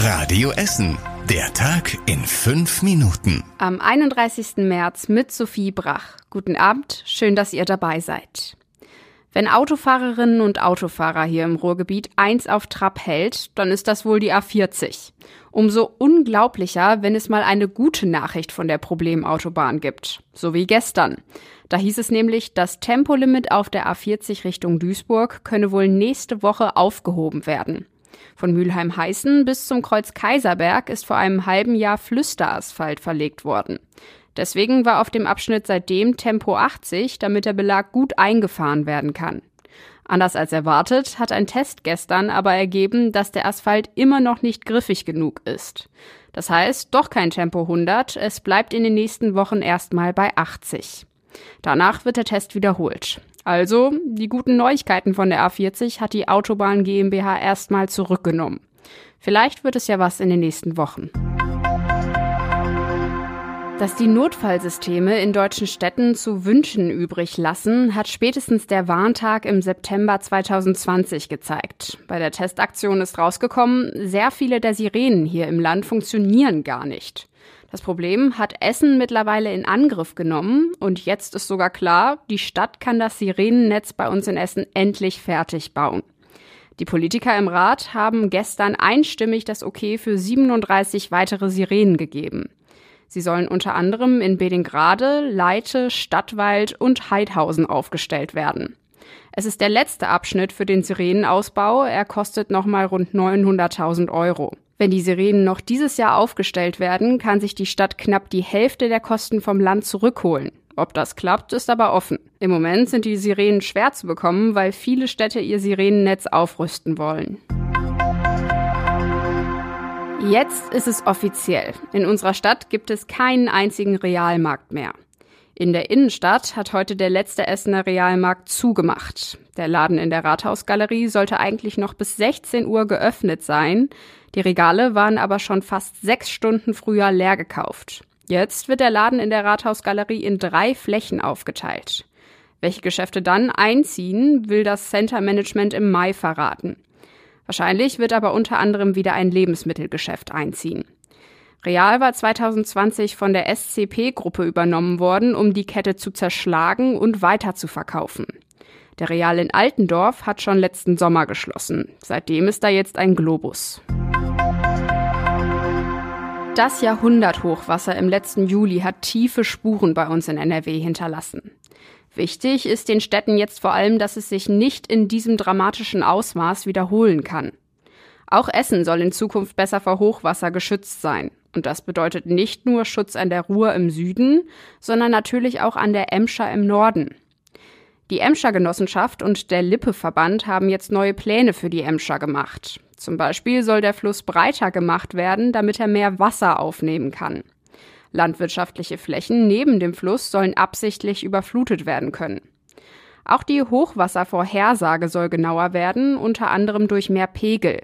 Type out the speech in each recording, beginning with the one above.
Radio Essen. Der Tag in fünf Minuten. Am 31. März mit Sophie Brach. Guten Abend, schön, dass ihr dabei seid. Wenn Autofahrerinnen und Autofahrer hier im Ruhrgebiet eins auf Trab hält, dann ist das wohl die A40. Umso unglaublicher, wenn es mal eine gute Nachricht von der Problemautobahn gibt. So wie gestern. Da hieß es nämlich, das Tempolimit auf der A40 Richtung Duisburg könne wohl nächste Woche aufgehoben werden. Von Mülheim-Heißen bis zum Kreuz Kaiserberg ist vor einem halben Jahr Flüsterasphalt verlegt worden. Deswegen war auf dem Abschnitt seitdem Tempo 80, damit der Belag gut eingefahren werden kann. Anders als erwartet hat ein Test gestern aber ergeben, dass der Asphalt immer noch nicht griffig genug ist. Das heißt, doch kein Tempo 100, es bleibt in den nächsten Wochen erstmal bei 80. Danach wird der Test wiederholt. Also, die guten Neuigkeiten von der A40 hat die Autobahn GmbH erstmal zurückgenommen. Vielleicht wird es ja was in den nächsten Wochen. Dass die Notfallsysteme in deutschen Städten zu wünschen übrig lassen, hat spätestens der Warntag im September 2020 gezeigt. Bei der Testaktion ist rausgekommen, sehr viele der Sirenen hier im Land funktionieren gar nicht. Das Problem hat Essen mittlerweile in Angriff genommen und jetzt ist sogar klar, die Stadt kann das Sirenennetz bei uns in Essen endlich fertig bauen. Die Politiker im Rat haben gestern einstimmig das Okay für 37 weitere Sirenen gegeben. Sie sollen unter anderem in Bedingrade, Leite, Stadtwald und Heidhausen aufgestellt werden. Es ist der letzte Abschnitt für den Sirenenausbau. Er kostet nochmal rund 900.000 Euro. Wenn die Sirenen noch dieses Jahr aufgestellt werden, kann sich die Stadt knapp die Hälfte der Kosten vom Land zurückholen. Ob das klappt, ist aber offen. Im Moment sind die Sirenen schwer zu bekommen, weil viele Städte ihr Sirenennetz aufrüsten wollen. Jetzt ist es offiziell. In unserer Stadt gibt es keinen einzigen Realmarkt mehr. In der Innenstadt hat heute der letzte Essener Realmarkt zugemacht. Der Laden in der Rathausgalerie sollte eigentlich noch bis 16 Uhr geöffnet sein. Die Regale waren aber schon fast sechs Stunden früher leer gekauft. Jetzt wird der Laden in der Rathausgalerie in drei Flächen aufgeteilt. Welche Geschäfte dann einziehen, will das Center Management im Mai verraten. Wahrscheinlich wird aber unter anderem wieder ein Lebensmittelgeschäft einziehen. Real war 2020 von der SCP-Gruppe übernommen worden, um die Kette zu zerschlagen und weiter zu verkaufen. Der Real in Altendorf hat schon letzten Sommer geschlossen. Seitdem ist da jetzt ein Globus. Das Jahrhunderthochwasser im letzten Juli hat tiefe Spuren bei uns in NRW hinterlassen. Wichtig ist den Städten jetzt vor allem, dass es sich nicht in diesem dramatischen Ausmaß wiederholen kann. Auch Essen soll in Zukunft besser vor Hochwasser geschützt sein. Und das bedeutet nicht nur Schutz an der Ruhr im Süden, sondern natürlich auch an der Emscher im Norden. Die Emscher Genossenschaft und der Lippe-Verband haben jetzt neue Pläne für die Emscher gemacht. Zum Beispiel soll der Fluss breiter gemacht werden, damit er mehr Wasser aufnehmen kann. Landwirtschaftliche Flächen neben dem Fluss sollen absichtlich überflutet werden können. Auch die Hochwasservorhersage soll genauer werden, unter anderem durch mehr Pegel.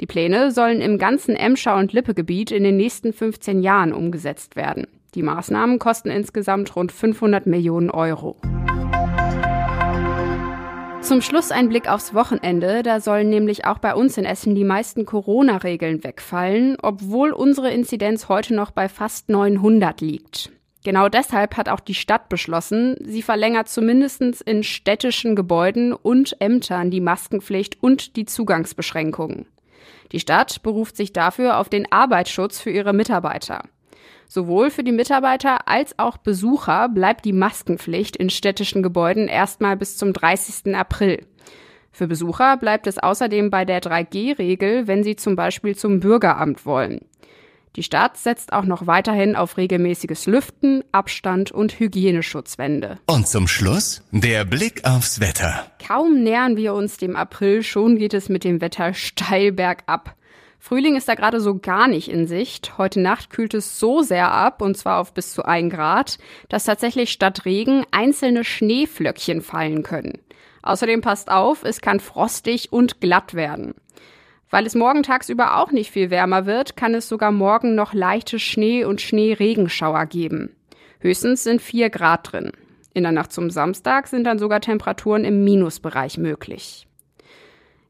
Die Pläne sollen im ganzen Emscher und Lippe-Gebiet in den nächsten 15 Jahren umgesetzt werden. Die Maßnahmen kosten insgesamt rund 500 Millionen Euro. Zum Schluss ein Blick aufs Wochenende. Da sollen nämlich auch bei uns in Essen die meisten Corona-Regeln wegfallen, obwohl unsere Inzidenz heute noch bei fast 900 liegt. Genau deshalb hat auch die Stadt beschlossen, sie verlängert zumindest in städtischen Gebäuden und Ämtern die Maskenpflicht und die Zugangsbeschränkungen. Die Stadt beruft sich dafür auf den Arbeitsschutz für ihre Mitarbeiter. Sowohl für die Mitarbeiter als auch Besucher bleibt die Maskenpflicht in städtischen Gebäuden erstmal bis zum 30. April. Für Besucher bleibt es außerdem bei der 3G-Regel, wenn sie zum Beispiel zum Bürgeramt wollen. Die Stadt setzt auch noch weiterhin auf regelmäßiges Lüften, Abstand und Hygieneschutzwände. Und zum Schluss der Blick aufs Wetter. Kaum nähern wir uns dem April, schon geht es mit dem Wetter steil bergab. Frühling ist da gerade so gar nicht in Sicht. Heute Nacht kühlt es so sehr ab, und zwar auf bis zu ein Grad, dass tatsächlich statt Regen einzelne Schneeflöckchen fallen können. Außerdem passt auf, es kann frostig und glatt werden. Weil es morgen tagsüber auch nicht viel wärmer wird, kann es sogar morgen noch leichte Schnee- und Schneeregenschauer geben. Höchstens sind vier Grad drin. In der Nacht zum Samstag sind dann sogar Temperaturen im Minusbereich möglich.